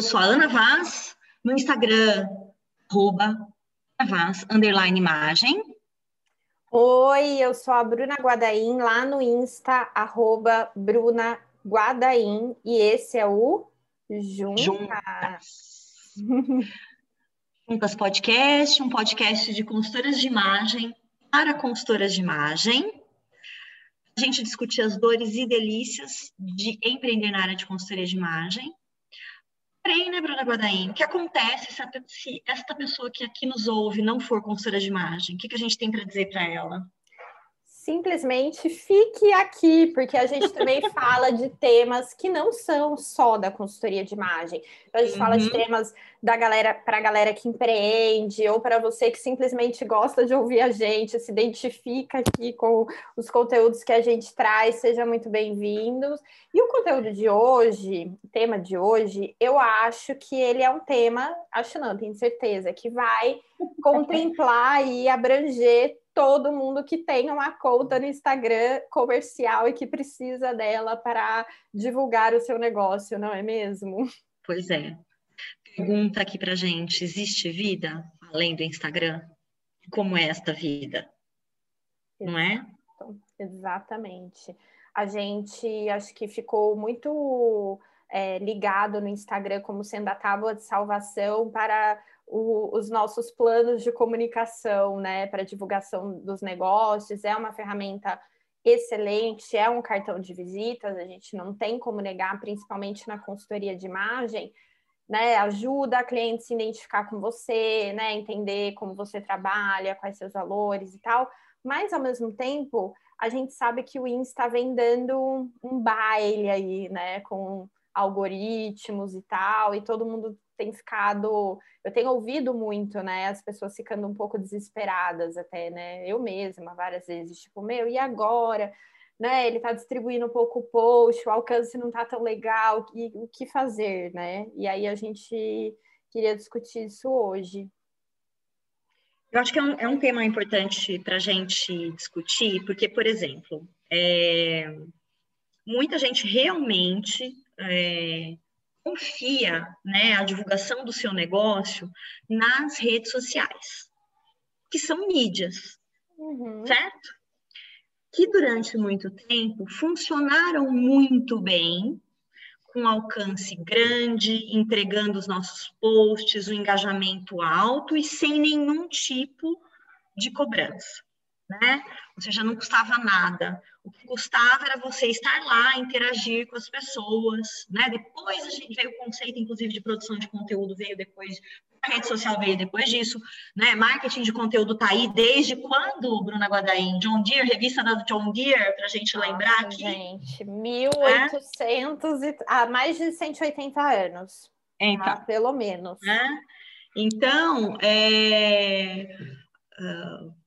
Eu sou a Ana Vaz, no Instagram, arroba Vaz, underline imagem. Oi, eu sou a Bruna Guadaim, lá no Insta, arroba Bruna Guadaim, e esse é o Juntas. Juntas. Juntas Podcast, um podcast de consultoras de imagem para consultoras de imagem. A gente discutir as dores e delícias de empreender na área de consultoria de imagem. Porém, né, Bruna Guadaim, o que acontece se, a, se esta pessoa que aqui nos ouve não for consultora de imagem? O que, que a gente tem para dizer para ela? simplesmente fique aqui, porque a gente também fala de temas que não são só da consultoria de imagem. Então, a gente uhum. fala de uhum. temas da galera para a galera que empreende, ou para você que simplesmente gosta de ouvir a gente, se identifica aqui com os conteúdos que a gente traz, seja muito bem-vindos. E o conteúdo de hoje, o tema de hoje, eu acho que ele é um tema, acho não, tenho certeza, que vai contemplar e abranger todo mundo que tem uma conta no Instagram comercial e que precisa dela para divulgar o seu negócio, não é mesmo? Pois é. Pergunta aqui para gente: existe vida além do Instagram? Como é esta vida? Não é? Exatamente. A gente acho que ficou muito é, ligado no Instagram como sendo a tábua de salvação para o, os nossos planos de comunicação, né, para divulgação dos negócios, é uma ferramenta excelente, é um cartão de visitas, a gente não tem como negar, principalmente na consultoria de imagem, né, ajuda a cliente se identificar com você, né, entender como você trabalha, quais seus valores e tal, mas ao mesmo tempo, a gente sabe que o Insta vem dando um baile aí, né, com algoritmos e tal, e todo mundo tem ficado, eu tenho ouvido muito, né, as pessoas ficando um pouco desesperadas até, né, eu mesma várias vezes, tipo, meu, e agora? Né, ele está distribuindo um pouco o post, o alcance não está tão legal, e o que fazer, né? E aí a gente queria discutir isso hoje. Eu acho que é um, é um tema importante para a gente discutir, porque, por exemplo, é, muita gente realmente é, confia né, a divulgação do seu negócio nas redes sociais, que são mídias, uhum. certo? Que durante muito tempo funcionaram muito bem, com alcance grande, entregando os nossos posts, o engajamento alto e sem nenhum tipo de cobrança né? Ou seja, não custava nada. O que custava era você estar lá, interagir com as pessoas, né? Depois a gente veio o conceito, inclusive, de produção de conteúdo, veio depois, a rede social veio depois disso, né? Marketing de conteúdo tá aí desde quando, Bruna Guadaim? John Deere, revista da John Deere, para a gente lembrar aqui. Gente, 1800 é? e... há mais de 180 anos. Então, tá? Pelo menos. Né? Então, é... Uh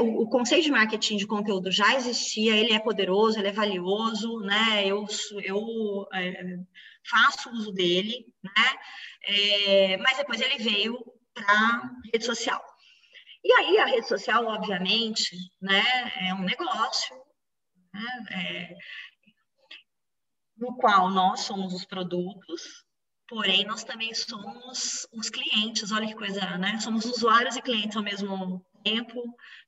o, conceito de marketing de conteúdo já existia, ele é poderoso, ele é valioso, né? Eu, eu é, faço uso dele, né? É, mas depois ele veio para rede social. E aí a rede social, obviamente, né, é um negócio, né, é, no qual nós somos os produtos, porém nós também somos os clientes. Olha que coisa, né? Somos usuários e clientes ao mesmo tempo,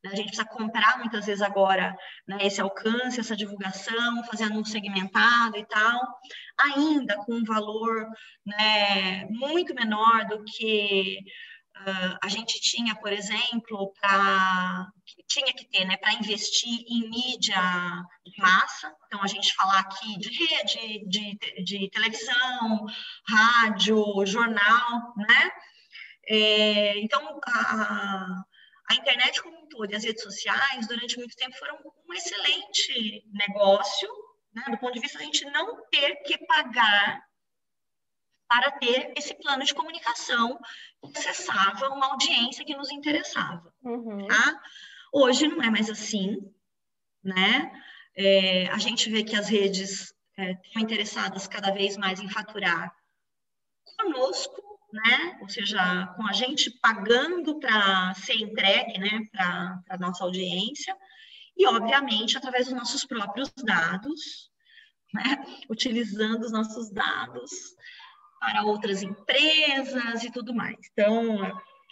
né? a gente precisa comprar muitas vezes agora né, esse alcance, essa divulgação, fazer anúncio segmentado e tal, ainda com um valor né, muito menor do que uh, a gente tinha, por exemplo, para tinha que ter, né, para investir em mídia de massa. Então, a gente falar aqui de rede, de, de televisão, rádio, jornal, né? É, então, a, a internet como um todo e as redes sociais, durante muito tempo, foram um excelente negócio, né, do ponto de vista de a gente não ter que pagar para ter esse plano de comunicação que acessava uma audiência que nos interessava. Uhum. Tá? Hoje não é mais assim, né? É, a gente vê que as redes é, estão interessadas cada vez mais em faturar conosco né? Ou seja, com a gente pagando para ser entregue, né, para a nossa audiência, e obviamente através dos nossos próprios dados, né? Utilizando os nossos dados para outras empresas e tudo mais. Então,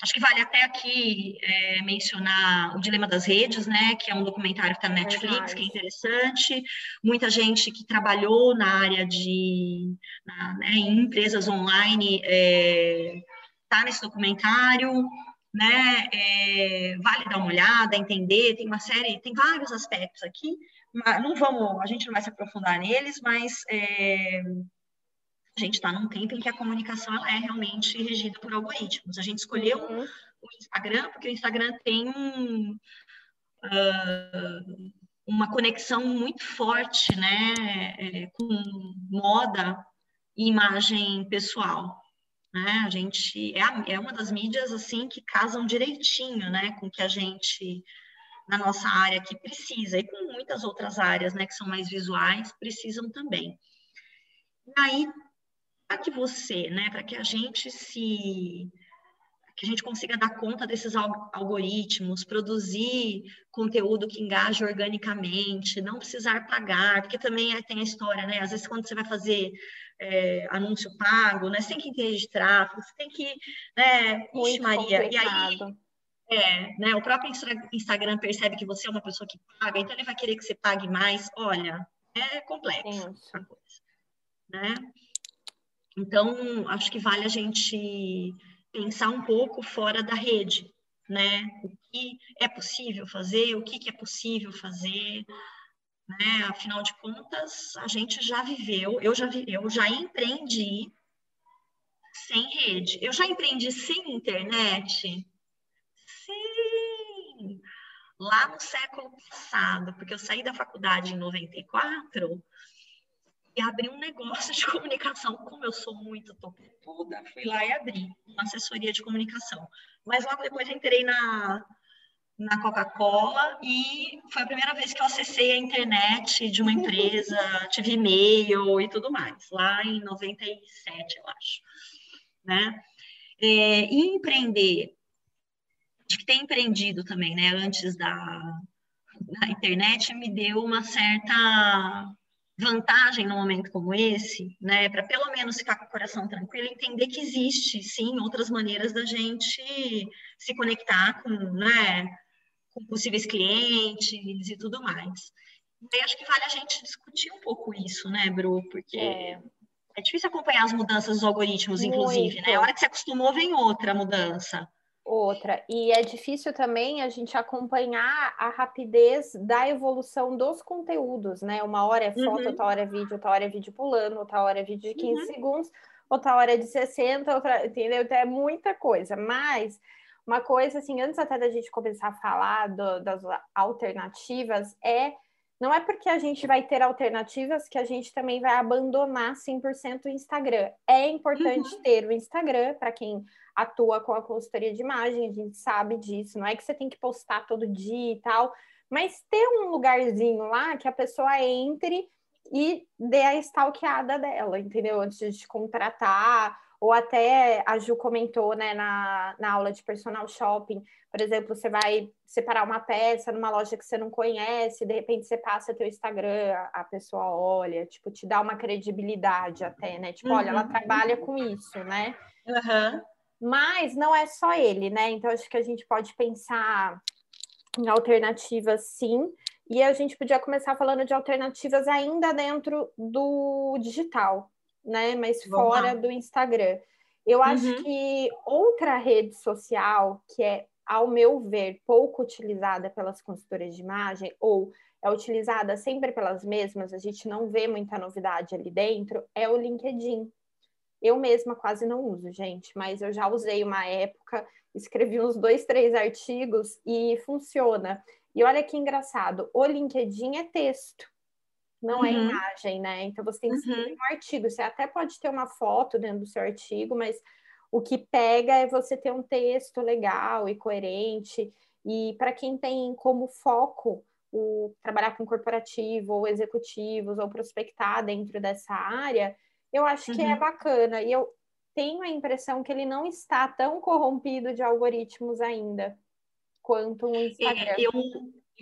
acho que vale até aqui é, mencionar o Dilema das Redes, né, que é um documentário que está na Netflix, Verdade. que é interessante. Muita gente que trabalhou na área de na, né, em empresas online está é, tá nesse documentário. Né, é, vale dar uma olhada, entender, tem uma série, tem vários aspectos aqui, mas não vamos, a gente não vai se aprofundar neles, mas é, a gente está num tempo em que a comunicação é realmente regida por algoritmos. A gente escolheu uhum. o Instagram porque o Instagram tem um, uh, uma conexão muito forte né, é, com moda e imagem pessoal. Né? A gente é, a, é uma das mídias assim que casam direitinho né, com que a gente na nossa área que precisa, e com muitas outras áreas né, que são mais visuais, precisam também. E aí, para que você, né, para que a gente se que a gente consiga dar conta desses algoritmos, produzir conteúdo que engaje organicamente, não precisar pagar, porque também tem a história, né? Às vezes quando você vai fazer é, anúncio pago, né? Você tem que entender de tráfego, você tem que, né? Maria, complicado. e aí é, né? O próprio Instagram percebe que você é uma pessoa que paga, então ele vai querer que você pague mais. Olha, é complexo coisa, né? Então, acho que vale a gente pensar um pouco fora da rede, né? O que é possível fazer, o que, que é possível fazer, né? Afinal de contas, a gente já viveu, eu já, eu já empreendi sem rede. Eu já empreendi sem internet? Sim! Lá no século passado, porque eu saí da faculdade em 94 e abri um negócio de comunicação. Como eu sou muito toda, fui lá e abri uma assessoria de comunicação. Mas logo depois entrei na, na Coca-Cola e foi a primeira vez que eu acessei a internet de uma empresa, tive e-mail e tudo mais, lá em 97, eu acho. Né? É, e empreender, acho que ter empreendido também, né, antes da, da internet, me deu uma certa vantagem num momento como esse, né, para pelo menos ficar com o coração tranquilo, entender que existe, sim, outras maneiras da gente se conectar com, né, com possíveis clientes e tudo mais. E acho que vale a gente discutir um pouco isso, né, Bru, porque é, é difícil acompanhar as mudanças dos algoritmos, Muito. inclusive, né? A hora que você acostumou, vem outra mudança outra. E é difícil também a gente acompanhar a rapidez da evolução dos conteúdos, né? Uma hora é foto, uhum. outra hora é vídeo, outra hora é vídeo pulando, outra hora é vídeo de 15 uhum. segundos, outra hora é de 60, outra, entendeu? Então é muita coisa. Mas uma coisa, assim, antes até da gente começar a falar do, das alternativas, é não é porque a gente vai ter alternativas que a gente também vai abandonar 100% o Instagram. É importante uhum. ter o Instagram para quem atua com a consultoria de imagem, a gente sabe disso. Não é que você tem que postar todo dia e tal, mas ter um lugarzinho lá que a pessoa entre e dê a stalkeada dela, entendeu? Antes de te contratar, ou até a Ju comentou né, na, na aula de personal shopping, por exemplo, você vai separar uma peça numa loja que você não conhece, de repente você passa teu Instagram, a pessoa olha, tipo, te dá uma credibilidade até, né? Tipo, uhum. olha, ela uhum. trabalha com isso, né? Uhum. Mas não é só ele, né? Então acho que a gente pode pensar em alternativas sim. E a gente podia começar falando de alternativas ainda dentro do digital, né? Mas fora do Instagram. Eu acho uhum. que outra rede social que é ao meu ver, pouco utilizada pelas consultoras de imagem, ou é utilizada sempre pelas mesmas, a gente não vê muita novidade ali dentro, é o LinkedIn. Eu mesma quase não uso, gente, mas eu já usei uma época, escrevi uns dois, três artigos e funciona. E olha que engraçado, o LinkedIn é texto, não é uhum. é imagem, né? Então você tem que escrever uhum. um artigo. Você até pode ter uma foto dentro do seu artigo, mas o que pega é você ter um texto legal e coerente. E para quem tem como foco o trabalhar com corporativo ou executivos ou prospectar dentro dessa área, eu acho que é uhum. é bacana. E eu tenho a impressão que ele não está tão corrompido de algoritmos ainda quanto o Instagram. É, eu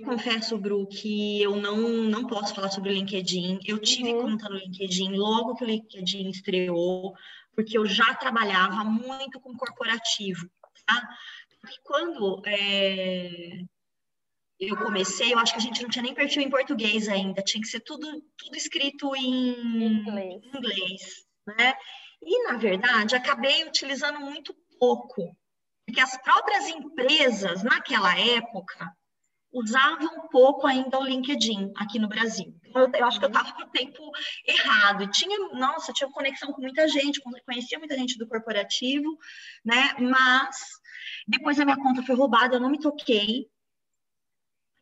confesso, Bru, que eu não, não posso falar sobre o LinkedIn. Eu tive uhum. conta no LinkedIn logo que o LinkedIn estreou porque eu já trabalhava muito com corporativo, tá? Porque quando é, eu comecei, eu acho que a gente não tinha nem perfil em português ainda, tinha que ser tudo, tudo escrito em inglês. inglês, né? E, na verdade, acabei utilizando muito pouco, porque as próprias empresas, naquela época, usavam um pouco ainda o LinkedIn aqui no Brasil. Eu, eu acho que eu estava com o tempo errado. Tinha, nossa, tinha conexão com muita gente, conhecia muita gente do corporativo, né? Mas depois a minha conta foi roubada, eu não me toquei.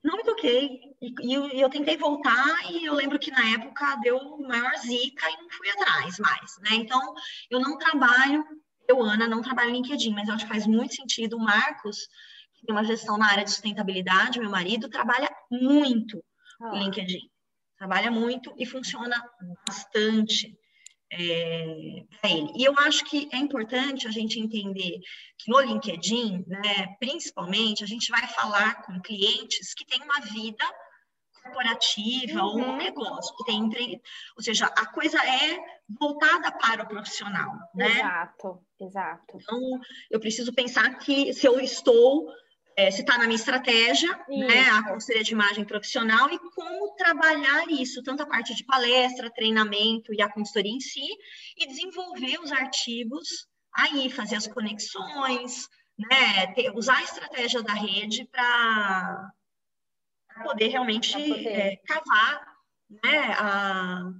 Não me toquei. E, e eu, eu, tentei voltar e eu lembro que na época deu maior zica e não fui atrás mais, né? Então, eu não trabalho, eu, Ana, não trabalho LinkedIn, mas eu acho que faz muito sentido o Marcos tem uma gestão na área de sustentabilidade, meu marido trabalha muito ah. LinkedIn. Trabalha muito e funciona bastante é, para ele. E eu acho que é importante a gente entender que no LinkedIn, né, principalmente, a gente vai falar com clientes que têm uma vida corporativa uhum. ou um negócio que tem ou seja, a coisa é voltada para o profissional, né? Exato, exato. Então, eu preciso pensar que se eu estou é, se está na minha estratégia, né, a consultoria de imagem profissional, e como trabalhar isso, tanto a parte de palestra, treinamento e a consultoria em si, e desenvolver os artigos aí, fazer as conexões, né, ter, usar a estratégia da rede para poder realmente poder. É, cavar né, a,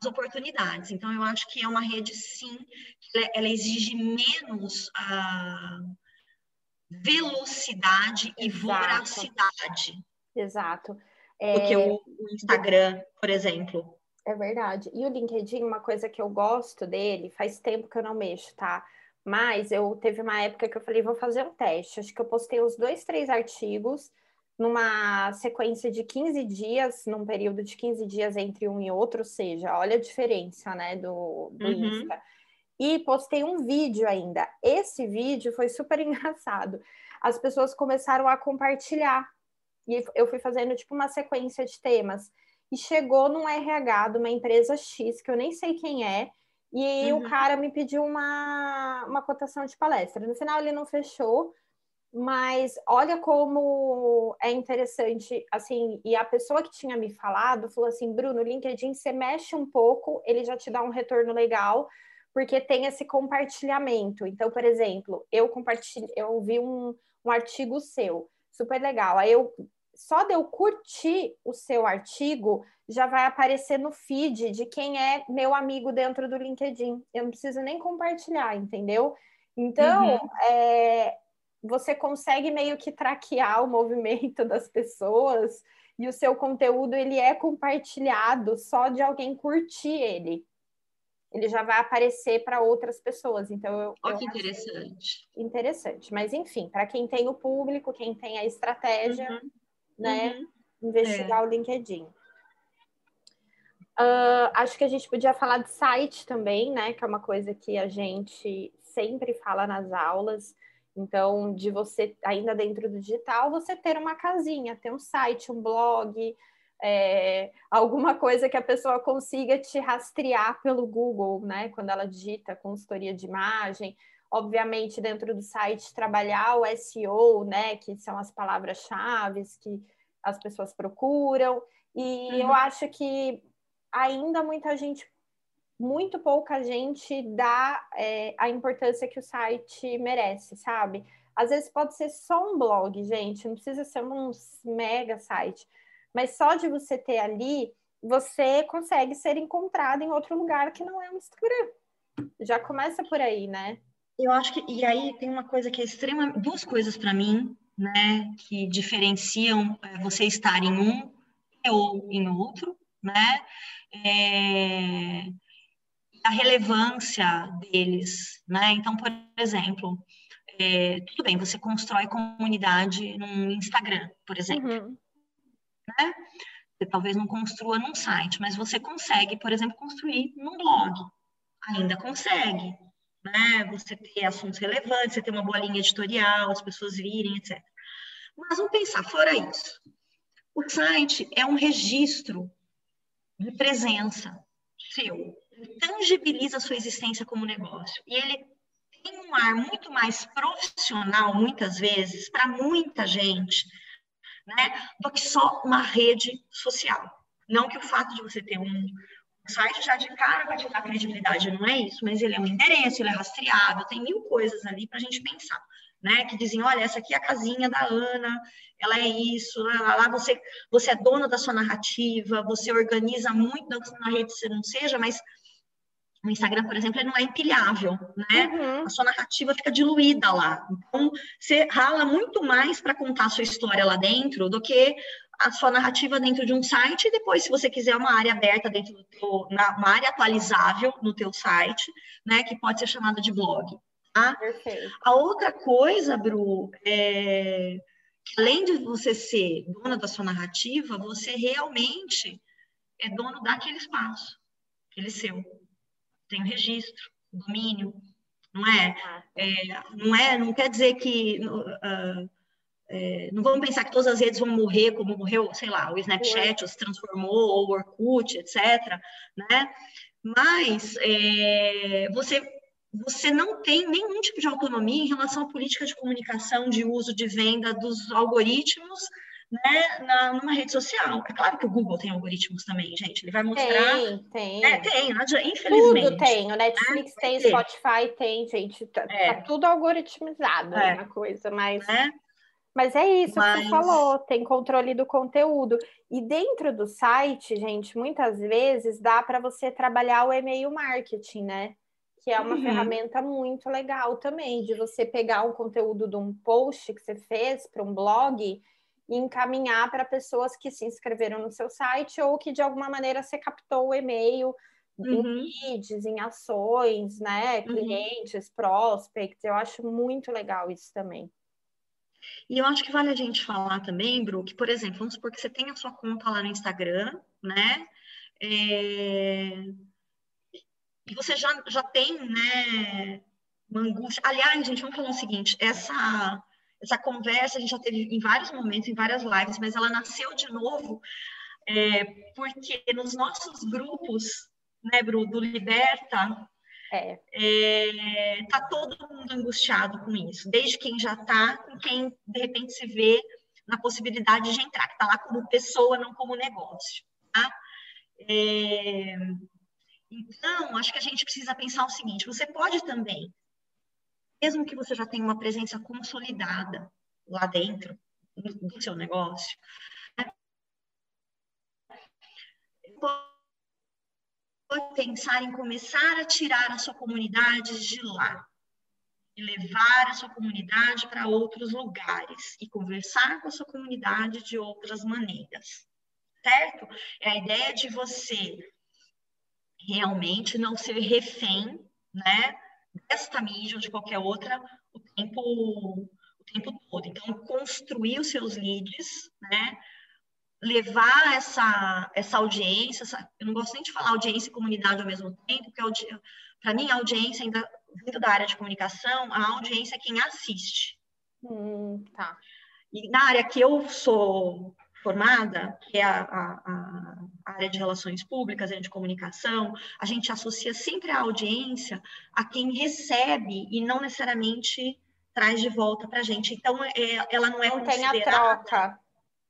as oportunidades. Então, eu acho que é uma rede, sim, que ela, ela exige menos a velocidade e Exato. voracidade. Exato. É... Do que o, o Instagram, por exemplo. É verdade. E o LinkedIn, uma coisa que eu gosto dele, faz tempo que eu não mexo, tá? Mas eu teve uma época que eu falei, vou fazer um teste. Acho que eu postei uns dois, três artigos numa sequência de 15 dias, num período de 15 dias entre um e outro, ou seja, olha a diferença, né, do, do uhum. Insta e postei um vídeo ainda. Esse vídeo foi super engraçado. As pessoas começaram a compartilhar e eu fui fazendo tipo uma sequência de temas e chegou num RH de uma empresa X que eu nem sei quem é e uhum. o cara me pediu uma, uma cotação de palestra. No final ele não fechou, mas olha como é interessante, assim, e a pessoa que tinha me falado falou assim, Bruno, o LinkedIn você mexe um pouco, ele já te dá um retorno legal, porque tem esse compartilhamento. Então, por exemplo, eu compartilhei, eu vi um, um artigo seu, super legal. Aí eu só de eu curtir o seu artigo já vai aparecer no feed de quem é meu amigo dentro do LinkedIn. Eu não preciso nem compartilhar, entendeu? Então, uhum. é, você consegue meio que traquear o movimento das pessoas e o seu conteúdo ele é compartilhado só de alguém curtir ele ele já vai aparecer para outras pessoas. Então, eu. Olha que interessante. Interessante. Mas, enfim, para quem tem o público, quem tem a estratégia, uhum. né? Uhum. Investigar é. o LinkedIn. Uh, acho que a gente podia falar de site também, né? Que é uma coisa que a gente sempre fala nas aulas. Então, de você, ainda dentro do digital, você ter uma casinha, ter um site, um blog, é, alguma coisa que a pessoa consiga te rastrear pelo Google, né? Quando ela digita consultoria de imagem, obviamente dentro do site trabalhar o SEO, né? Que são as palavras-chave que as pessoas procuram. E uhum. eu acho que ainda muita gente, muito pouca gente dá é, a importância que o site merece, sabe? Às vezes pode ser só um blog, gente, não precisa ser um mega site mas só de você ter ali, você consegue ser encontrado em outro lugar que não é o Instagram. Já começa por aí, né? Eu acho que e aí tem uma coisa que é extrema, duas coisas para mim, né, que diferenciam é, você estar em um ou em outro, né? É, a relevância deles, né? Então, por exemplo, é, tudo bem, você constrói comunidade no Instagram, por exemplo. Uhum né? Você talvez não construa num site, mas você consegue, por exemplo, construir num blog. Ainda consegue, né? Você ter assuntos relevantes, você ter uma boa linha editorial, as pessoas virem, etc. Mas vamos pensar, fora isso. O site é um registro de presença seu. tangibiliza a sua existência como negócio. E ele tem um ar muito mais profissional, muitas vezes, para muita gente, né, do que só uma rede social. Não que o fato de você ter um site já de cara vai te dar credibilidade, não é isso, mas ele é um endereço, ele é rastreado, tem mil coisas ali para a gente pensar. Né, que dizem, olha, essa aqui é a casinha da Ana, ela é isso, lá, lá, você, você é dona da sua narrativa, você organiza muito na rede você não seja, mas o Instagram, por exemplo, ele não é empilhável, né? Uhum. A sua narrativa fica diluída lá. Então, você rala muito mais para contar a sua história lá dentro do que a sua narrativa dentro de um site e depois, se você quiser uma área aberta dentro do teu, na, uma área atualizável no teu site, né? Que pode ser chamada de blog. Tá? Perfeito. A outra coisa, Bru, é que além de você ser dona da sua narrativa, você realmente é dono daquele espaço, aquele seu tem o registro, domínio, não é? é? não é, não quer dizer que uh, é, não vamos pensar que todas as redes vão morrer como morreu, sei lá, o Snapchat ou se transformou, ou o Orkut, etc. Né? Mas é, você, você não tem nenhum tipo de autonomia em relação à política de comunicação, de uso, de venda dos algoritmos né, na, numa rede social. É claro que o Google tem algoritmos também, gente. Ele vai mostrar. Tem, tem. É, tem, infelizmente. Tudo tem. O Netflix né? tem, Spotify tem, gente. Tá, é. tá tudo algoritmizado é. uma coisa, mas. É. Mas é isso mas... que você falou, tem controle do conteúdo. E dentro do site, gente, muitas vezes dá para você trabalhar o e-mail marketing, né? Que é uma uhum. ferramenta muito legal também, de você pegar um conteúdo de um post que você fez para um blog e encaminhar para pessoas que se inscreveram no seu site ou que de alguma maneira você captou o e-mail uhum. em leads, em ações, né? Uhum. Clientes, uhum. prospects. Eu acho muito legal isso também. E eu acho que vale a gente falar também, Bru, que, por exemplo, vamos supor que você tem a sua conta lá no Instagram, né? É... E você já, já tem, né, uma angústia. Aliás, gente, vamos falar o seguinte: essa essa conversa a gente já teve em vários momentos, em várias lives, mas ela nasceu de novo é, porque nos nossos grupos, né, Bru, do Liberta, é. É, tá todo mundo angustiado com isso, desde quem já está, com quem de repente se vê na possibilidade de entrar, que está lá como pessoa, não como negócio. Tá? É, então, acho que a gente precisa pensar o seguinte: você pode também mesmo que você já tenha uma presença consolidada lá dentro do seu negócio, pode pensar em começar a tirar a sua comunidade de lá e levar a sua comunidade para outros lugares e conversar com a sua comunidade de outras maneiras, certo? É a ideia de você realmente não ser refém, né, desta mídia ou de qualquer outra o tempo, o tempo todo. Então, construir os seus leads, né? levar essa, essa audiência, essa, eu não gosto nem de falar audiência e comunidade ao mesmo tempo, porque para mim a audiência, ainda vindo da área de comunicação, a audiência é quem assiste. Hum, tá. E na área que eu sou formada, que é a, a, a, área de relações públicas, a área de comunicação, a gente associa sempre a audiência a quem recebe e não necessariamente traz de volta para a gente. Então, é, ela não é não tem a troca.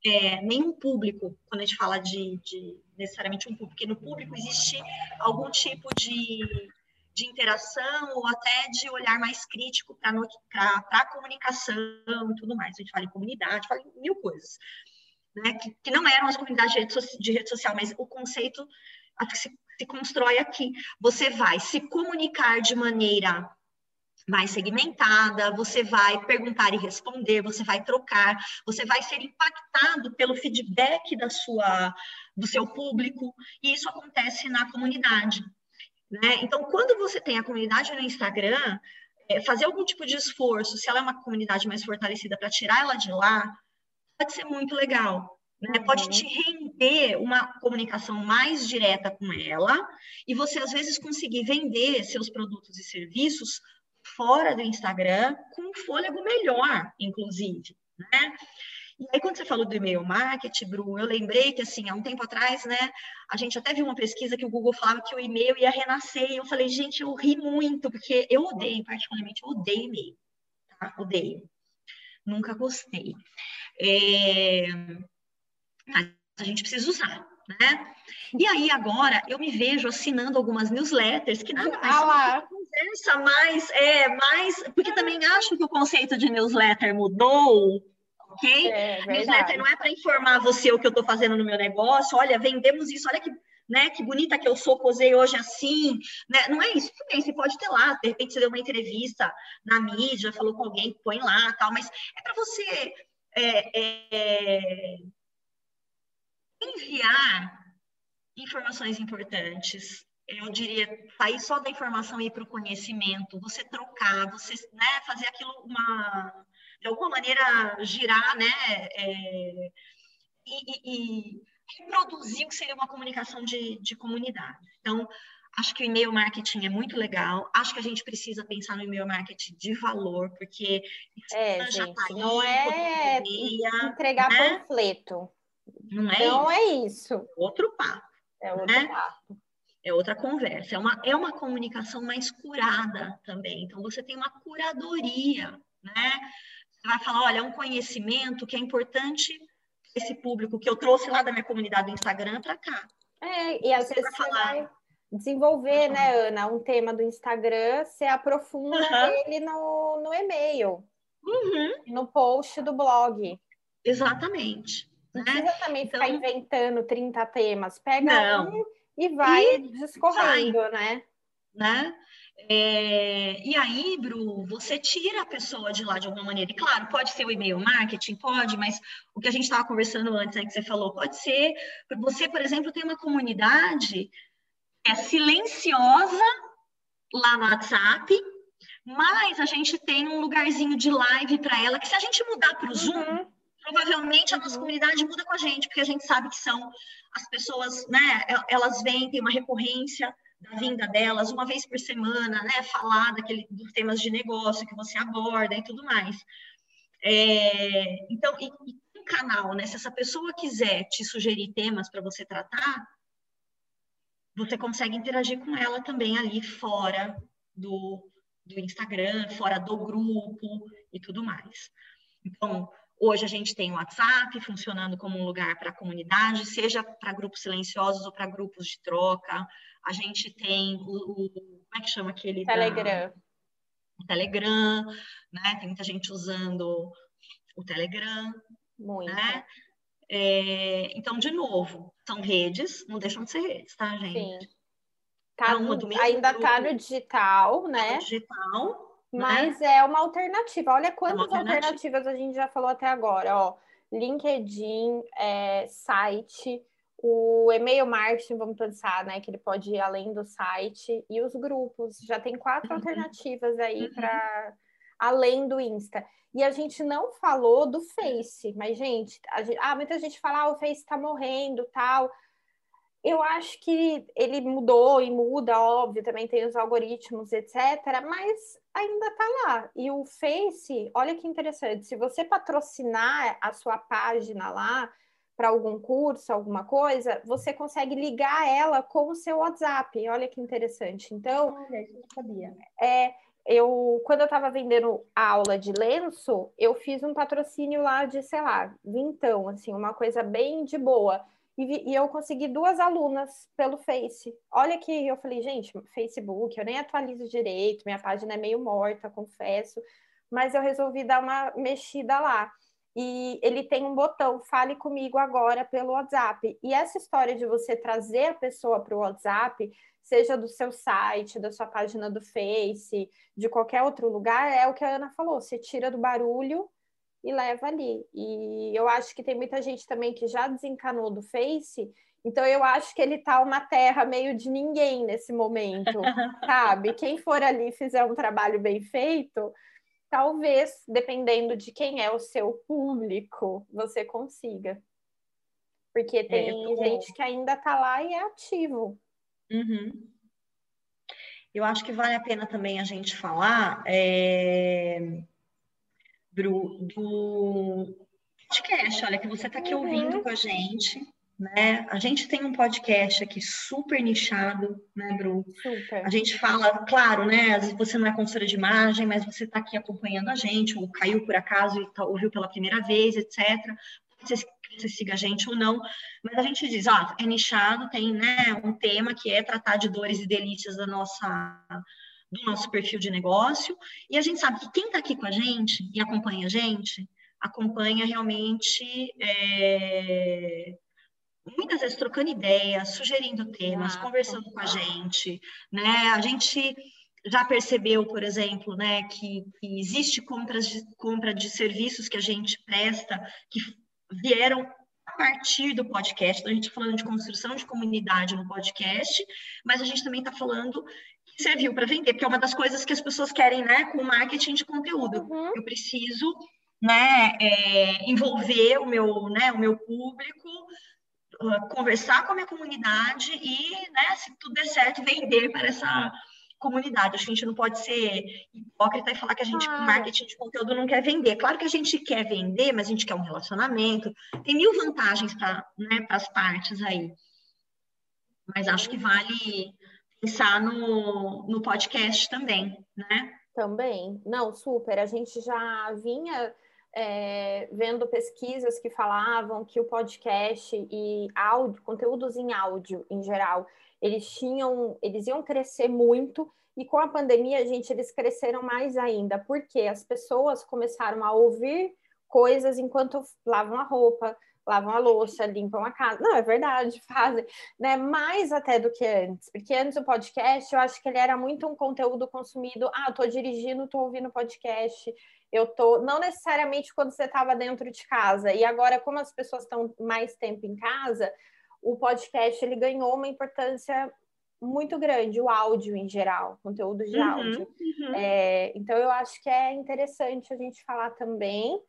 É, nenhum público, quando a gente fala de, de necessariamente um público, porque no público existe algum tipo de, de interação ou até de olhar mais crítico para a comunicação e tudo mais. A gente fala em comunidade, fala em mil coisas né, que, que não eram as comunidades de rede, de rede social, mas o conceito que se, se constrói aqui. Você vai se comunicar de maneira mais segmentada, você vai perguntar e responder, você vai trocar, você vai ser impactado pelo feedback da sua, do seu público, e isso acontece na comunidade. Né? Então, quando você tem a comunidade no Instagram, é, fazer algum tipo de esforço, se ela é uma comunidade mais fortalecida, para tirar ela de lá, pode ser muito legal. Né? Pode te render uma comunicação mais direta com ela e você, às vezes, conseguir vender seus produtos e serviços fora do Instagram com um fôlego melhor, inclusive. Né? E aí, quando você falou do e-mail marketing, Bru, eu lembrei que, assim, há um tempo atrás, né, a gente até viu uma pesquisa que o Google falava que o e-mail ia renascer, e eu falei, gente, eu ri muito, porque eu odeio, particularmente, eu odeio e-mail, tá? Odeio. Nunca gostei. É... Mas a gente precisa usar, né? E aí, agora, eu me vejo assinando algumas newsletters que nada mais ah conversa mais, é, mais, porque também acho que o conceito de newsletter mudou, ok? É, newsletter não é para informar você o que eu estou fazendo no meu negócio, olha, vendemos isso, olha que, né, que bonita que eu sou, posei hoje assim, né? Não é isso, também você pode ter lá, de repente você deu uma entrevista na mídia, falou com alguém, põe lá, tal, mas é para você é, é, enviar informações importantes. Eu diria, sair só da informação e ir para o conhecimento, você trocar, você né, fazer aquilo uma, de alguma maneira girar, né? É, e, e, e, produzir o que seria uma comunicação de, de comunidade. Então, acho que o e-mail marketing é muito legal. Acho que a gente precisa pensar no e-mail marketing de valor, porque é, gente, tá não é entregar né? panfleto. Não é Não isso. é isso. Outro papo. É outro né? papo. É outra conversa. É uma, é uma comunicação mais curada também. Então, você tem uma curadoria, né? Você vai falar, olha, é um conhecimento que é importante esse público que eu trouxe lá da minha comunidade do Instagram para cá. É, e às você vezes vai falar... vai desenvolver, né, Ana, um tema do Instagram, você aprofunda uhum. ele no, no e-mail, uhum. no post do blog. Exatamente. Não né? precisa também então, ficar inventando 30 temas. Pega não. um e vai e discorrendo, vai. né? né? É, e aí, Bru, você tira a pessoa de lá de alguma maneira. E claro, pode ser o e-mail marketing, pode, mas o que a gente estava conversando antes, né, que você falou, pode ser. Você, por exemplo, tem uma comunidade é silenciosa lá no WhatsApp, mas a gente tem um lugarzinho de live para ela, que se a gente mudar para o Zoom, uhum provavelmente a nossa uhum. comunidade muda com a gente, porque a gente sabe que são as pessoas, né, elas vêm, tem uma recorrência da vinda delas, uma vez por semana, né, falar daquele, dos temas de negócio que você aborda e tudo mais. É, então, e, e um canal, né, se essa pessoa quiser te sugerir temas para você tratar, você consegue interagir com ela também ali fora do, do Instagram, fora do grupo e tudo mais. Então, Hoje a gente tem o WhatsApp funcionando como um lugar para a comunidade, seja para grupos silenciosos ou para grupos de troca. A gente tem o, o, como é que chama aquele Telegram. Da, o Telegram, né? Tem muita gente usando o Telegram, Muito. né? É, então, de novo, são redes, não deixam de ser redes, tá, gente? Sim. Tá no, ainda está no digital, né? No digital, né? Mas é uma alternativa. Olha quantas é alternativa. alternativas a gente já falou até agora, ó. LinkedIn, é, site, o e-mail marketing, vamos pensar, né? Que ele pode ir além do site, e os grupos. Já tem quatro uhum. alternativas aí uhum. para além do Insta. E a gente não falou do Face, mas, gente, gente ah, muita gente fala, ah, o Face está morrendo, tal. Eu acho que ele mudou e muda, óbvio, também tem os algoritmos, etc. Mas ainda está lá. E o Face, olha que interessante, se você patrocinar a sua página lá para algum curso, alguma coisa, você consegue ligar ela com o seu WhatsApp. Olha que interessante. Então, olha, eu sabia. É, eu quando eu estava vendendo aula de lenço, eu fiz um patrocínio lá de, sei lá, vintão, assim, uma coisa bem de boa e, e, eu consegui duas alunas pelo Face. Olha que eu falei, gente, Facebook, eu nem atualizo direito, minha página é meio morta, confesso, mas eu resolvi dar uma mexida lá. E ele tem um botão, fale comigo agora pelo WhatsApp. E essa história de você trazer a pessoa para o WhatsApp, seja do seu site, da sua página do Face, de qualquer outro lugar, é o que a Ana falou: você tira do barulho e leva ali. E eu acho que tem muita gente também que já desencanou do Face, então eu acho que ele tá uma terra meio de ninguém nesse momento, sabe? Quem for ali fizer um trabalho bem feito, talvez, dependendo de quem é o seu público, você consiga. Porque tem é, gente que ainda tá lá e é ativo. Uhum. Eu acho que vale a pena também a gente falar é do, podcast, olha, que você está aqui uhum. ouvindo com a gente, né? A gente tem um podcast aqui super nichado, né, Bru? Super. A gente fala, claro, né? Às vezes você não é consultora de imagem, mas você está aqui acompanhando a gente, ou caiu por acaso e tá, ouviu pela primeira vez, etc. Você siga a gente ou não, mas a gente diz, ó, é nichado, tem, né, um tema que é tratar de dores e delícias da nossa do nosso perfil de negócio, e a gente sabe que quem está aqui com a gente e acompanha a gente, acompanha realmente é, muitas vezes trocando ideias, sugerindo temas, ah, conversando com a gente, né? A gente já percebeu, por exemplo, né, que, que existe compras de, compra de serviços que a gente presta que vieram a partir do podcast. Então, a gente está falando de construção de comunidade no podcast, mas a gente também está falando que serviu para vender, porque é uma das coisas que as pessoas querem, né, com marketing de conteúdo. Uhum. Eu preciso, né, é, envolver o meu, né, o meu público conversar com a minha comunidade e, né, se tudo der certo, vender para essa comunidade. Acho que a gente não pode ser hipócrita e falar que a gente, com marketing de conteúdo, não quer vender. Claro que a gente quer vender, mas a gente quer um relacionamento. Tem mil vantagens para né, as partes aí. Mas acho que vale pensar no, no podcast também, né? Também. Não, super. A gente já vinha é, vendo pesquisas que falavam que o podcast e áudio, conteúdos em áudio em geral, eles tinham, eles iam crescer muito e com a pandemia, gente, eles cresceram mais ainda, porque as pessoas começaram a ouvir coisas enquanto lavam a roupa, lavam a louça, limpam a casa. Não, é verdade, fazem, né? Mais até do que antes, porque antes o podcast, eu acho que ele era muito um conteúdo consumido. Ah, eu tô dirigindo, tô ouvindo podcast eu tô não necessariamente quando você estava dentro de casa e agora como as pessoas estão mais tempo em casa o podcast ele ganhou uma importância muito grande o áudio em geral conteúdo de uhum, áudio uhum. É, então eu acho que é interessante a gente falar também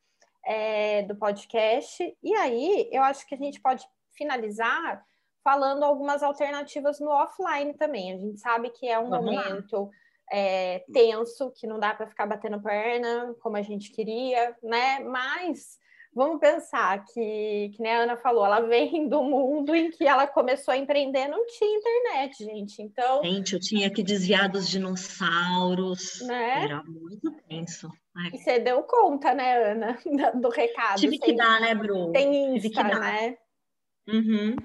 é, do podcast e aí eu acho que a gente pode finalizar falando algumas alternativas no offline também a gente sabe que é um Vamos momento é, tenso, que não dá para ficar batendo perna como a gente queria, né? Mas vamos pensar que, que nem a Ana falou, ela vem do mundo em que ela começou a empreender, não tinha internet, gente. Então. Gente, eu tinha que desviar dos dinossauros. Né? Era muito tenso. Ai. E você deu conta, né, Ana, do recado. Tive que dar, né, Bru? Tem Insta, Tive que dar. né? Uhum.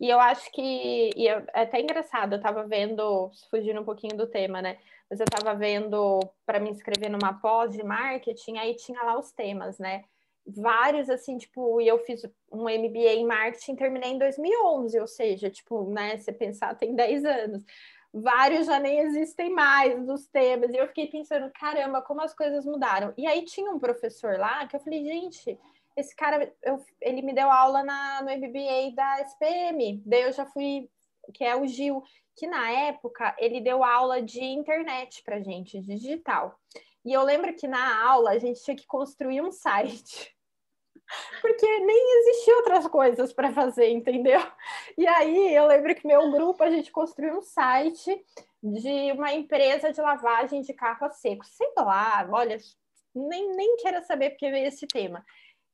E eu acho que e é até engraçado, eu estava vendo, fugindo um pouquinho do tema, né? Mas eu estava vendo para me inscrever numa pós de marketing, aí tinha lá os temas, né? Vários, assim, tipo, e eu fiz um MBA em marketing, terminei em 2011, ou seja, tipo, né, você pensar, tem 10 anos. Vários já nem existem mais dos temas, e eu fiquei pensando, caramba, como as coisas mudaram. E aí tinha um professor lá que eu falei, gente, esse cara, eu, ele me deu aula na, no MBA da SPM, daí eu já fui, que é o Gil, que na época ele deu aula de internet para gente, digital. E eu lembro que na aula a gente tinha que construir um site. Porque nem existiam outras coisas para fazer, entendeu? E aí eu lembro que meu grupo a gente construiu um site de uma empresa de lavagem de carro a seco. Sei lá, olha, nem, nem quero saber porque veio esse tema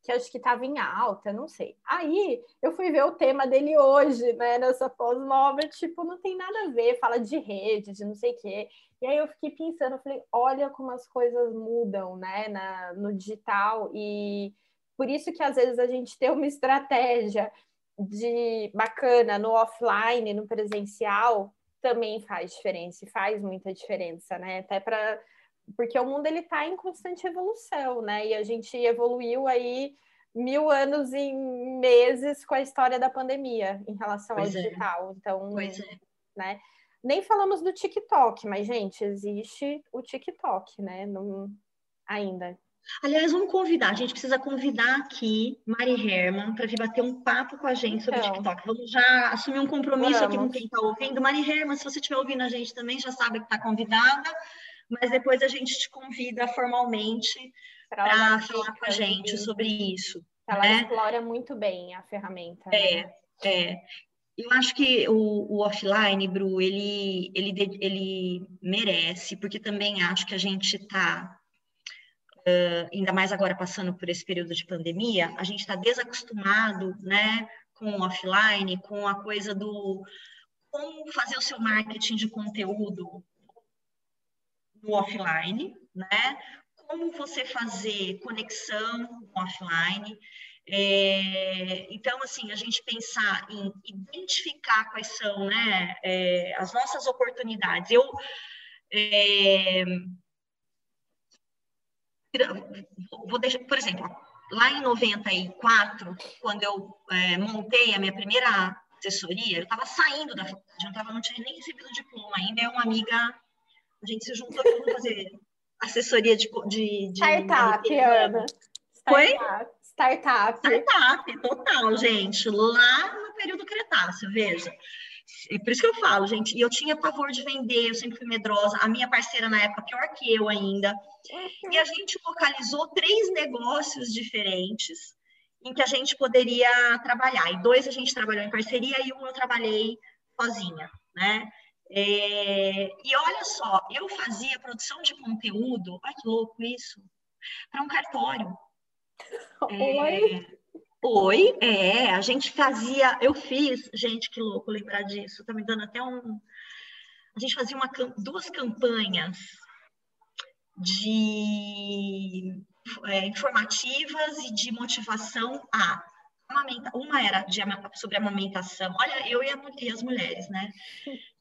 que acho que estava em alta, não sei. Aí eu fui ver o tema dele hoje, né, nessa pós-nova, tipo, não tem nada a ver, fala de rede, de não sei o quê. E aí eu fiquei pensando, falei, olha como as coisas mudam, né, na, no digital, e por isso que às vezes a gente tem uma estratégia de bacana no offline, no presencial, também faz diferença, e faz muita diferença, né? Até para porque o mundo ele está em constante evolução, né? E a gente evoluiu aí mil anos em meses com a história da pandemia em relação pois ao é. digital. Então, pois é. né? Nem falamos do TikTok, mas gente, existe o TikTok, né? Não, ainda. Aliás, vamos convidar, a gente precisa convidar aqui Mari Herman para vir bater um papo com a gente sobre então, TikTok. Vamos já assumir um compromisso vamos. aqui com quem está ouvindo. Mari Herman, se você estiver ouvindo a gente também, já sabe que está convidada mas depois a gente te convida formalmente para falar com a gente sobre isso. Ela né? explora muito bem a ferramenta. É, né? é. Eu acho que o, o, offline, Bru, ele, ele, ele merece, porque também acho que a gente está ainda mais agora passando por esse período de pandemia, a gente está desacostumado, né, com o offline, com a coisa do como fazer o seu marketing de conteúdo no offline, né? Como você fazer conexão no offline. É, então, assim, a gente pensar em identificar quais são né, é, as nossas oportunidades. Eu é, vou deixar, por exemplo, lá em 94, quando eu é, montei a minha primeira assessoria, eu estava saindo da faculdade, não, tava, não tinha nem recebido diploma ainda, é uma amiga, a gente se juntou para fazer assessoria de... de, de Startup, de, Ana. Foi? Startup. Startup, total, gente. Lá no período Cretáceo, veja. É por isso que eu falo, gente. E eu tinha pavor de vender, eu sempre fui medrosa. A minha parceira na época, pior que eu ainda. E a gente localizou três negócios diferentes em que a gente poderia trabalhar. E dois a gente trabalhou em parceria e um eu trabalhei sozinha, né? É, e olha só, eu fazia produção de conteúdo, olha que louco isso, para um cartório. Oi? É, Oi, é, a gente fazia, eu fiz, gente, que louco lembrar disso, tá me dando até um. A gente fazia uma, duas campanhas de é, informativas e de motivação a. Uma era de, sobre amamentação, olha, eu e, a, e as mulheres, né?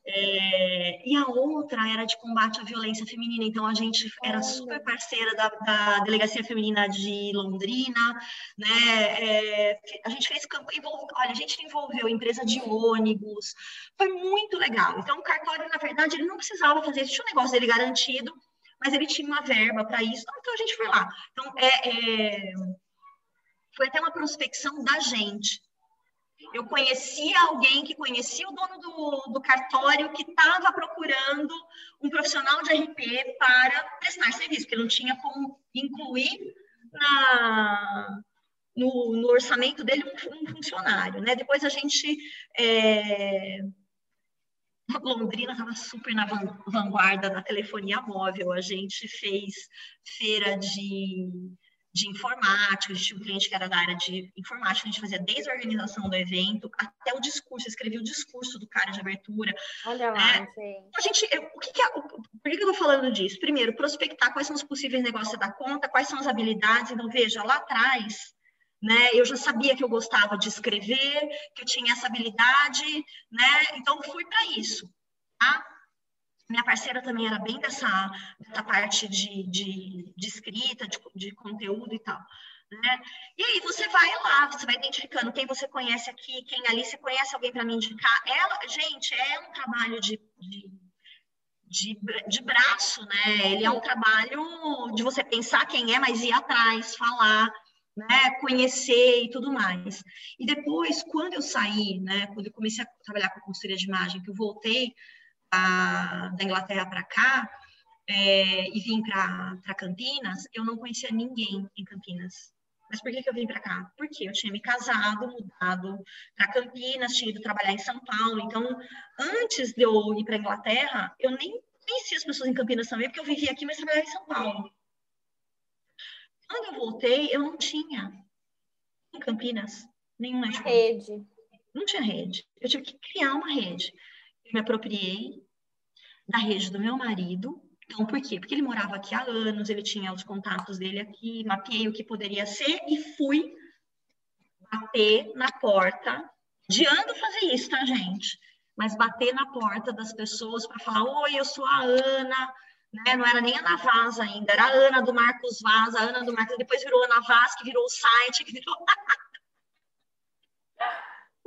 É, e a outra era de combate à violência feminina. Então, a gente era super parceira da, da Delegacia Feminina de Londrina, né? É, a gente fez campo, olha, a gente envolveu empresa de ônibus, foi muito legal. Então, o cartório, na verdade, ele não precisava fazer isso, tinha um negócio dele garantido, mas ele tinha uma verba para isso, então a gente foi lá. Então, é, é, foi até uma prospecção da gente. Eu conhecia alguém que conhecia o dono do, do cartório que estava procurando um profissional de RP para prestar serviço, porque não tinha como incluir na, no, no orçamento dele um, um, funcionário. Né? Depois a gente. É, Londrina estava super na vanguarda da telefonia móvel. A gente fez feira de de informática, a gente tinha um cliente que era da área de informática, a gente fazia desde a organização do evento até o discurso, escrevia o discurso do cara de abertura. Olha lá, é, A gente, eu, o que, que é, por que eu estou falando disso? Primeiro, prospectar quais são os possíveis negócios da conta, quais são as habilidades. Então, veja, lá atrás, né, eu já sabia que eu gostava de escrever, que eu tinha essa habilidade, né, então fui para isso, tá? Minha parceira também era bem dessa, dessa parte de, de, de escrita, de, de, conteúdo e tal. Né? E aí você vai lá, você vai identificando quem você conhece aqui, quem ali, você conhece alguém para me indicar. Ela, gente, é um trabalho de, de, de, de braço, né? Ele é um trabalho de você pensar quem é, mas ir atrás, falar, né, conhecer e tudo mais. E depois, quando eu saí, né, quando eu comecei a trabalhar com consultoria de imagem, que eu voltei da, da Inglaterra para cá é, e vim para Campinas, eu não conhecia ninguém em Campinas. Mas por que, que eu vim para cá? Porque eu tinha me casado, mudado para Campinas, tinha ido trabalhar em São Paulo. Então, antes de eu ir para Inglaterra, eu nem conhecia as pessoas em Campinas também, porque eu vivia aqui, mas trabalhava em São Paulo. Quando eu voltei, eu não tinha em Campinas nenhum network. Rede. Não tinha rede. Eu tive que criar uma rede me apropriei da rede do meu marido. Então, por quê? Porque ele morava aqui há anos, ele tinha os contatos dele aqui, mapeei o que poderia ser e fui bater na porta. Diando fazer isso, tá, gente? Mas bater na porta das pessoas para falar: Oi, eu sou a Ana, né? Não era nem a Ana Vaz ainda, era a Ana do Marcos Vaz, a Ana do Marcos, depois virou Ana Vaz, que virou o site, que virou.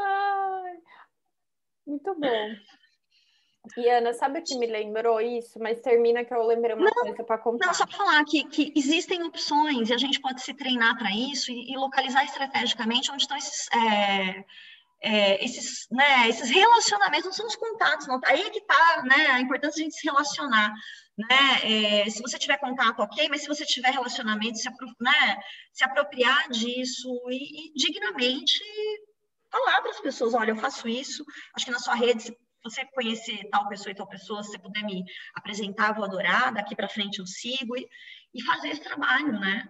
Ai, muito bom. E Ana, sabe o que me lembrou isso? Mas termina que eu lembrei uma não, coisa para contar. Não, só para falar que, que existem opções e a gente pode se treinar para isso e, e, localizar estrategicamente onde estão esses, é, é, esses, né, esses relacionamentos, não são os contatos, não. Aí é que está né, a importância de a gente se relacionar. Né? É, se você tiver contato, ok, mas se você tiver relacionamento, se, apro né, se apropriar disso e, e dignamente falar para as pessoas, olha, eu faço isso, acho que na sua rede você conhecer tal pessoa e tal pessoa, se você puder me apresentar, vou adorar, daqui para frente eu sigo e, e fazer esse trabalho, né?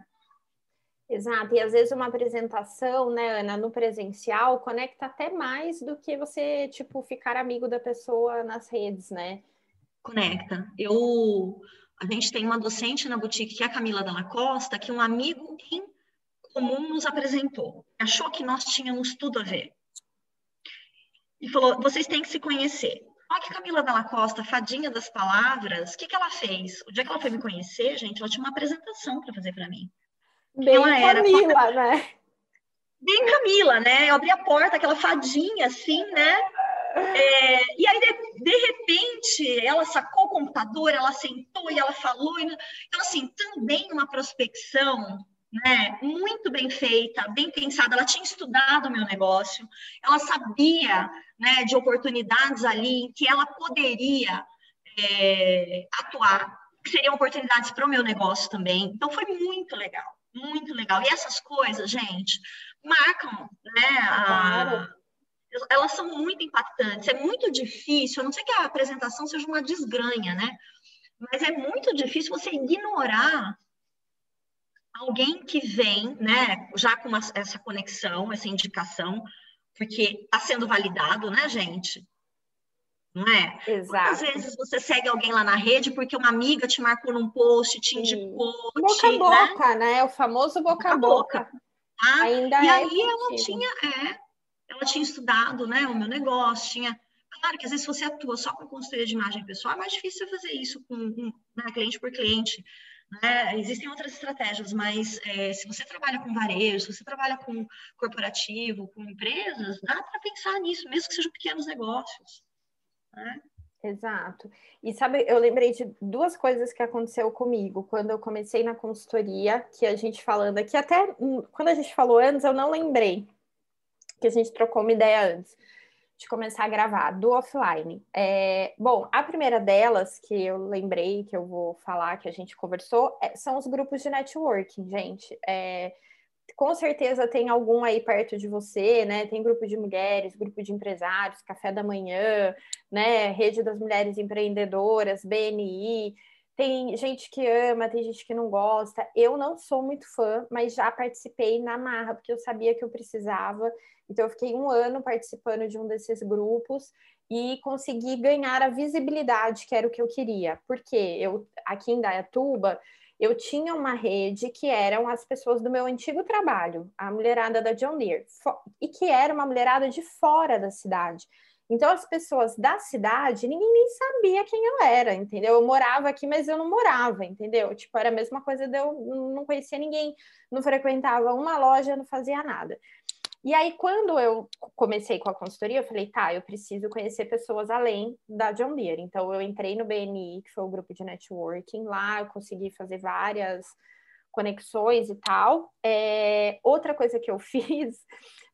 Exato, e às vezes uma apresentação, né, Ana, no presencial, conecta até mais do que você, tipo, ficar amigo da pessoa nas redes, né? Conecta. Eu, a gente tem uma docente na boutique, que é a Camila Dalla Costa, que um amigo em comum nos apresentou. Achou que nós tínhamos tudo a ver. E falou, vocês têm que se conhecer. Olha que Camila Dalla Costa, fadinha das palavras, o que, que ela fez? O dia que ela foi me conhecer, gente, ela tinha uma apresentação para fazer para mim. Bem ela Camila, era... né? Bem Camila, né? Eu abri a porta, aquela fadinha, assim, né? É, e aí, de, de, repente, ela sacou o computador, ela sentou e ela falou. E, então, assim, também uma prospecção né, muito bem feita, bem pensada. Ela tinha estudado o meu negócio, ela sabia né, de oportunidades ali em que ela poderia é, atuar, que seriam oportunidades para o meu negócio também. Então, foi muito legal muito legal. E essas coisas, gente, marcam, né? A... Elas são muito impactantes. É muito difícil, a não sei que a apresentação seja uma desgranha, né? Mas é muito difícil você ignorar alguém que vem, né, já com uma, essa conexão, essa indicação, porque está sendo validado, né, gente? não é? Exato. Quantas vezes você segue alguém lá na rede porque uma amiga te marcou num post, te indicou. Boca a boca, né? né? O famoso boca a boca. boca. Tá? Ainda e é aí ela tinha, é, ela tinha estudado, né, o meu negócio, tinha. Claro que às vezes você atua só com consultoria de imagem pessoal, é mais difícil fazer isso com, com né, cliente por cliente. Né? Existem outras estratégias, mas é, se você trabalha com varejo, se você trabalha com corporativo, com empresas, dá para pensar nisso, mesmo que sejam pequenos negócios. Né? Exato. E sabe, eu lembrei de duas coisas que aconteceu comigo quando eu comecei na consultoria, que a gente falando aqui, até quando a gente falou antes, eu não lembrei que a gente trocou uma ideia antes de começar a gravar do offline. É, bom, a primeira delas que eu lembrei, que eu vou falar, que a gente conversou, é, são os grupos de networking, gente. É, com certeza tem algum aí perto de você, né? Tem grupo de mulheres, grupo de empresários, café da manhã, né? Rede das Mulheres Empreendedoras, BNI. Tem gente que ama, tem gente que não gosta. Eu não sou muito fã, mas já participei na marra, porque eu sabia que eu precisava. Então, eu fiquei um ano participando de um desses grupos e consegui ganhar a visibilidade que era o que eu queria. Porque eu, aqui em Dayatuba, eu tinha uma rede que eram as pessoas do meu antigo trabalho, a mulherada da John Deere, e que era uma mulherada de fora da cidade. Então, as pessoas da cidade, ninguém nem sabia quem eu era, entendeu? Eu morava aqui, mas eu não morava, entendeu? Tipo, era a mesma coisa de eu não conhecia ninguém, não frequentava uma loja, não fazia nada. E aí, quando eu comecei com a consultoria, eu falei, tá, eu preciso conhecer pessoas além da John Deere. Então, eu entrei no BNI, que foi o grupo de networking. Lá eu consegui fazer várias conexões e tal. É, outra coisa que eu fiz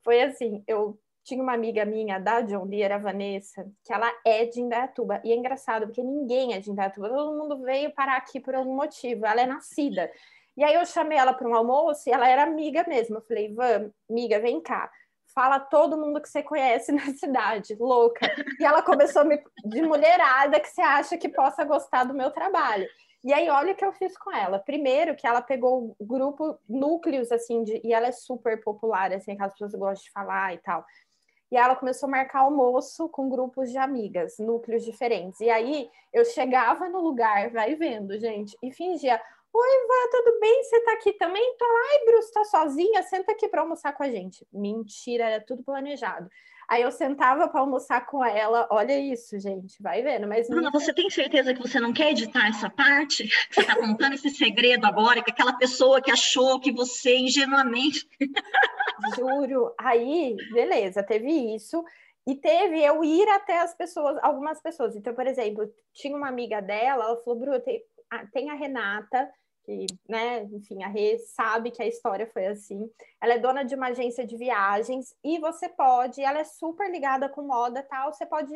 foi assim, eu tinha uma amiga minha da John Deere, a Vanessa, que ela é de Indaiatuba. E é engraçado, porque ninguém é de Indaiatuba. Todo mundo veio parar aqui por algum motivo. Ela é nascida. E aí eu chamei ela para um almoço e ela era amiga mesmo. Eu falei, Van, amiga, vem cá. Fala todo mundo que você conhece na cidade, louca. E ela começou me de mulherada que você acha que possa gostar do meu trabalho. E aí, olha o que eu fiz com ela. Primeiro, que ela pegou o grupo núcleos, assim, de, e ela é super popular, assim, as pessoas gostam de falar e tal. E ela começou a marcar almoço com grupos de amigas, núcleos diferentes. E aí, eu chegava no lugar, vai vendo, gente, e fingia: Oi, Vá, tudo bem? Você tá aqui também? Tô lá, ai, Bruce, tá sozinha? Senta aqui para almoçar com a gente. Mentira, era tudo planejado. Aí eu sentava para almoçar com ela. Olha isso, gente, vai vendo. Mas Bruna, você tem certeza que você não quer editar essa parte? Você tá contando esse segredo agora que aquela pessoa que achou que você ingenuamente. Juro. Aí, beleza, teve isso. E teve eu ir até as pessoas, algumas pessoas. Então, por exemplo, tinha uma amiga dela, ela falou, Bru, tem, tem a Renata, que, né, enfim, a Rê sabe que a história foi assim. Ela é dona de uma agência de viagens e você pode, ela é super ligada com moda tal, você pode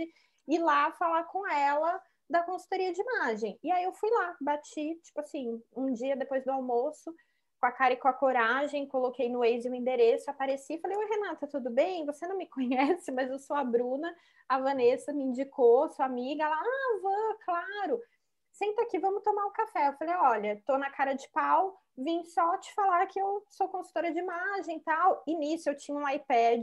ir lá falar com ela da consultoria de imagem. E aí eu fui lá, bati, tipo assim, um dia depois do almoço, com a cara e com a coragem, coloquei no Waze o endereço, apareci e falei, oi Renata, tudo bem? Você não me conhece, mas eu sou a Bruna, a Vanessa me indicou, sua amiga, ela, ah, Van, claro, senta aqui, vamos tomar um café. Eu falei, olha, tô na cara de pau, vim só te falar que eu sou consultora de imagem e tal. E nisso eu tinha um iPad,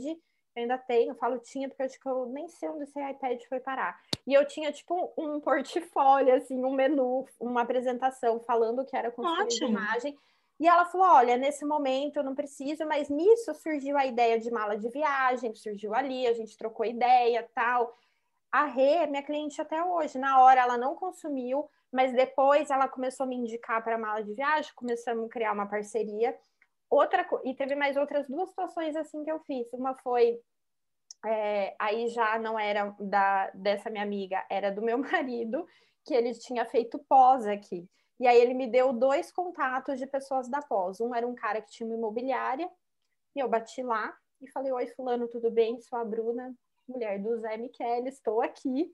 ainda tenho, eu falo tinha porque eu acho que eu nem sei onde esse iPad foi parar. E eu tinha tipo um portfólio, assim, um menu, uma apresentação falando que era consultora Ótimo. de imagem. E ela falou: olha, nesse momento eu não preciso, mas nisso surgiu a ideia de mala de viagem, surgiu ali, a gente trocou ideia tal. A Rê é minha cliente até hoje. Na hora ela não consumiu, mas depois ela começou a me indicar para mala de viagem, começamos a criar uma parceria. Outra e teve mais outras duas situações assim que eu fiz. Uma foi é, aí já não era da dessa minha amiga, era do meu marido, que ele tinha feito pós aqui. E aí ele me deu dois contatos de pessoas da pós. Um era um cara que tinha uma imobiliária, e eu bati lá e falei: Oi, Fulano, tudo bem? Sou a Bruna, mulher do Zé Michele, estou aqui,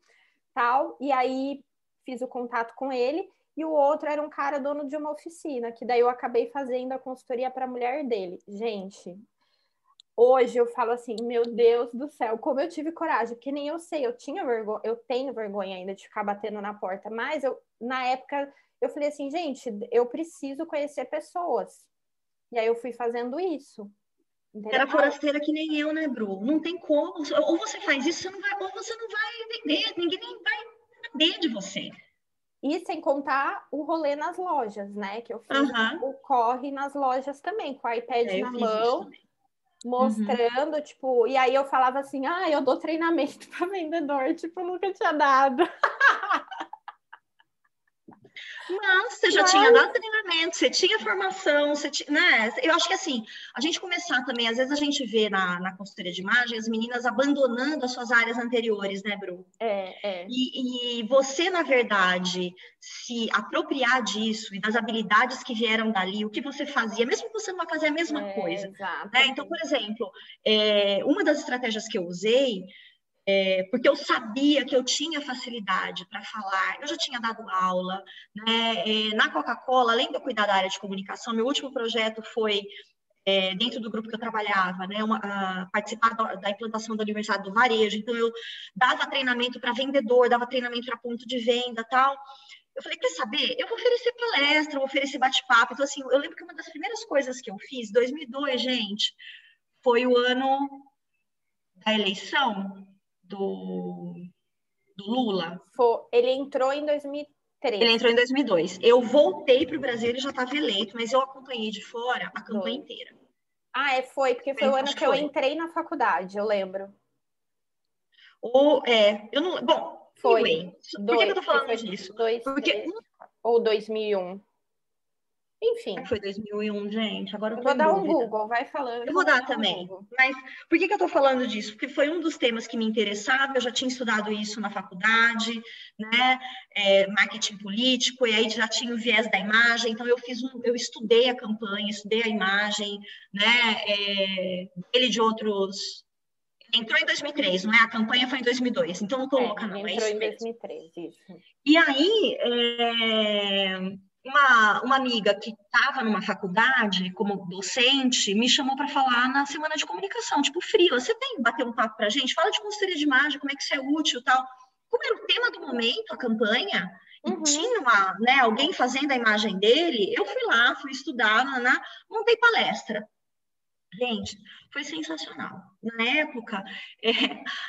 tal. E aí fiz o contato com ele. E o outro era um cara dono de uma oficina, que daí eu acabei fazendo a consultoria para a mulher dele. Gente, hoje eu falo assim, meu Deus do céu, como eu tive coragem, porque nem eu sei, eu tinha vergonha, eu tenho vergonha ainda de ficar batendo na porta, mas eu na época eu falei assim, gente, eu preciso conhecer pessoas. E aí eu fui fazendo isso. Entendeu? Era forasteira que nem eu, né, Bru? Não tem como. Ou você faz isso, você não vai, ou você não vai vender, ninguém nem vai saber de você. E sem contar o rolê nas lojas, né? Que eu fiz uhum. o corre nas lojas também, com o iPad é, na mão, mostrando, uhum. tipo, e aí eu falava assim, ah, eu dou treinamento para vendedor, tipo, nunca tinha dado. Mas você já Mas... tinha dado treinamento, você tinha formação, você tinha, né? Eu acho que assim, a gente começar também, às vezes a gente vê na, na consultoria de imagem as meninas abandonando as suas áreas anteriores, né, Bru? É, é. E, e você, na verdade, se apropriar disso e das habilidades que vieram dali, o que você fazia, mesmo que você não vá fazer a mesma é, coisa. Né? Então, por exemplo, é, uma das estratégias que eu usei é, porque eu sabia que eu tinha facilidade para falar, eu já tinha dado aula, né? É, na Coca-Cola, além de eu cuidar da área de comunicação, meu último projeto foi é, dentro do grupo que eu trabalhava, né? Uma, a, participar da, da, implantação da Universidade do Varejo, então eu dava treinamento para vendedor, dava treinamento para ponto de venda, tal. Eu falei, quer saber? Eu vou oferecer palestra, vou oferecer bate-papo. Então, assim, eu lembro que uma das primeiras coisas que eu fiz, 2002, gente, foi o ano da eleição, do, do Lula? Ele entrou em 2003. Ele entrou em 2002. Eu voltei para o Brasil, ele já estava eleito, mas eu acompanhei de fora a campanha foi. inteira. Ah, é, foi, porque foi o ano que, eu entrei na faculdade, eu lembro. Ou, é, eu não. Bom, foi. Anyway, por que, eu tô falando disso? Dois, porque... Três, ou 2001. Enfim. Foi 2001, gente. Agora eu, eu vou dar um Google, vai falando. Eu vou dar também. Mas por que, que eu estou falando disso? Porque foi um dos temas que me interessava, eu já tinha estudado isso na faculdade, né? É, marketing político, e aí já tinha o viés da imagem, então eu fiz um, eu estudei a campanha, estudei a imagem, né? É, ele de outros. Entrou em 2003, não é? A campanha foi em 2002, então não estou é, não. É entrou é em 2003, isso. E aí. É uma, uma amiga que estava numa faculdade como docente me chamou para falar na semana de comunicação, tipo, frio, você tem bater um papo para gente? Fala de consultoria de imagem, como é que isso é útil tal. Como era o tema do momento, a campanha, uhum. e tinha uma, né, alguém fazendo a imagem dele, eu fui lá, fui estudar, né, montei palestra. Gente, foi sensacional. Na época, é,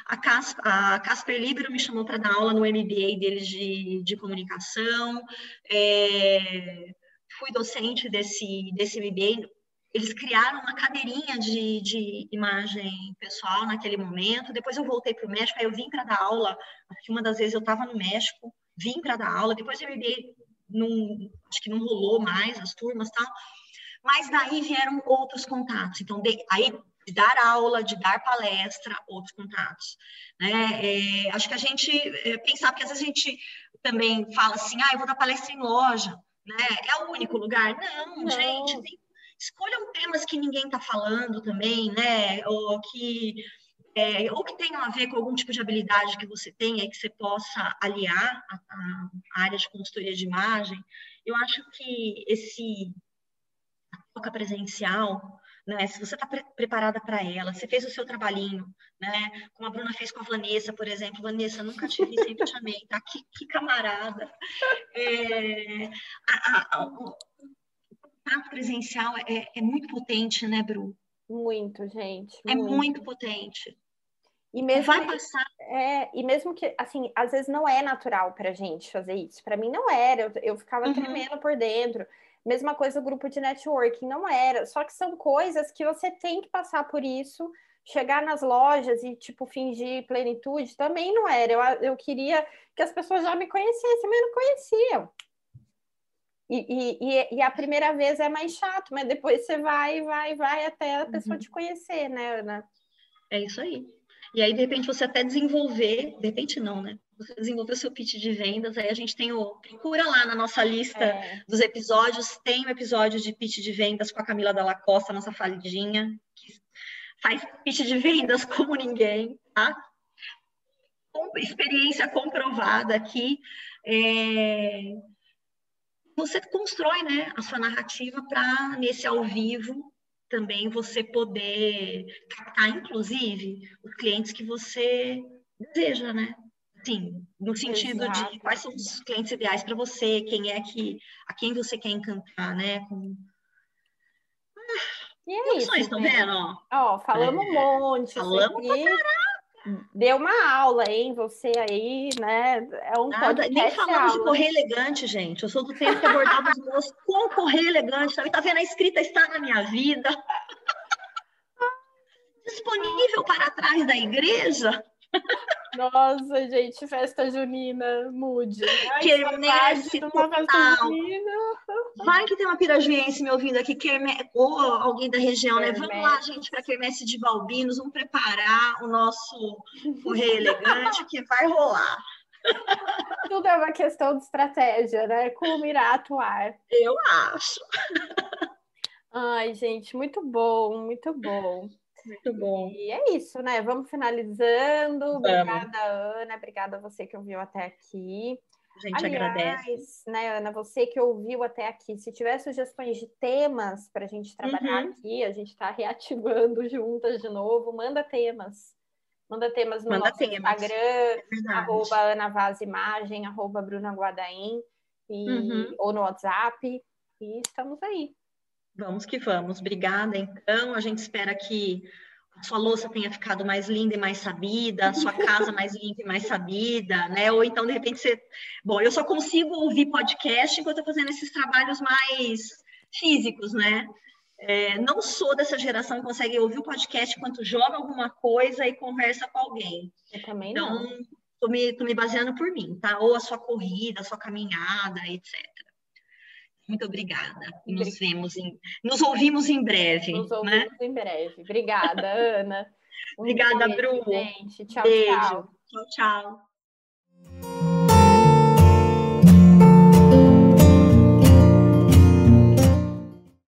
a, Casper, a Casper Libero me chamou para dar aula no MBA deles de, de comunicação. É, fui docente desse, desse MBA. Eles criaram uma cadeirinha de, de imagem pessoal naquele momento. Depois eu voltei para o México, aí eu vim para dar aula. Uma das vezes eu estava no México, vim para dar aula. Depois o MBA não, acho que não rolou mais as turmas tal mas daí vieram outros contatos. Então, de, aí de dar aula, de dar palestra, outros contatos. Né? É, acho que a gente é, pensar, porque às vezes a gente também fala assim, ah, eu vou dar palestra em loja, né? É o único lugar? Não, Não. gente, tem, escolham temas que ninguém está falando também, né? Ou que é, ou que tenham a ver com algum tipo de habilidade que você tenha e que você possa aliar a, a área de consultoria de imagem. Eu acho que esse troca presencial, né? Se você está pre preparada para ela, você fez o seu trabalhinho, né? Como a Bruna fez com a Vanessa, por exemplo. Vanessa, nunca te vi, sempre te amei, tá? Que, que camarada. É, a, a, o contato presencial é, é, muito potente, né, Bru? Muito, gente. É muito. Muito potente. E mesmo vai passar. É, e mesmo que, assim, às vezes não é natural pra gente fazer isso. Para mim não era, eu, eu ficava uhum. tremendo por dentro. Mesma coisa o grupo de networking, não era. Só que são coisas que você tem que passar por isso. Chegar nas lojas e, tipo, fingir plenitude também não era. Eu, eu queria que as pessoas já me conhecessem, mas não conheciam. E, e, e, a primeira vez é mais chato, mas depois você vai, vai, vai até a pessoa uhum. te conhecer, né, Ana? É isso aí. E aí, de repente, você até desenvolver, de repente não, né? Você desenvolver o seu pitch de vendas, aí a gente tem o. Procura lá na nossa lista é. dos episódios, tem o um episódio de pitch de vendas com a Camila Dalla Costa, nossa falidinha, que faz pitch de vendas como ninguém, tá? Com experiência comprovada aqui. É... Você constrói né, a sua narrativa para, nesse ao vivo, também você poder captar, inclusive, os clientes que você deseja, né? Sim, no sentido Exato. de quais são os clientes ideais para você, quem é que a quem você quer encantar, né? Com... E é isso, estão vendo? Ó, ó falamos é, um monte. Falamos pra caralho deu uma aula, hein? Você aí, né? É um Nada, nem falamos de correr elegante, gente. Eu sou do tempo que abordava os meus com correr elegante. Tá vendo? A escrita está na minha vida. Disponível para trás da igreja. Nossa, gente, festa junina, mude. Quermesse total. Vai que tem uma pirajuense me ouvindo aqui, querme... ou alguém da região, né? Vamos lá, gente, para Quermesse de Balbinos, vamos preparar o nosso correio elegante, que vai rolar. Tudo é uma questão de estratégia, né? Como irá atuar. Eu acho. Ai, gente, muito bom, muito bom. Muito bom. E é isso, né? Vamos finalizando. Vamos. Obrigada, Ana. Obrigada a você que ouviu até aqui. A gente Aliás, agradece. né, Ana, você que ouviu até aqui, se tiver sugestões de temas para a gente trabalhar uhum. aqui, a gente está reativando juntas de novo, manda temas. Manda temas no manda nosso temas. Instagram, é arroba Ana Vaz Imagem, arroba Bruna Guadaim, e, uhum. ou no WhatsApp, e estamos aí. Vamos que vamos. Obrigada, então. A gente espera que a sua louça tenha ficado mais linda e mais sabida, a sua casa mais limpa e mais sabida, né? Ou então, de repente, você. Bom, eu só consigo ouvir podcast enquanto eu estou fazendo esses trabalhos mais físicos, né? É, não sou dessa geração que consegue ouvir o podcast enquanto joga alguma coisa e conversa com alguém. Eu também então, não. Tô me, tô me baseando por mim, tá? Ou a sua corrida, a sua caminhada, etc. Muito obrigada. Nos vemos em, nos ouvimos em breve. Nos né? ouvimos né? em breve. Obrigada, Ana. Um obrigada, beijo, Bru. Gente. Tchau, beijo. tchau. Tchau, tchau.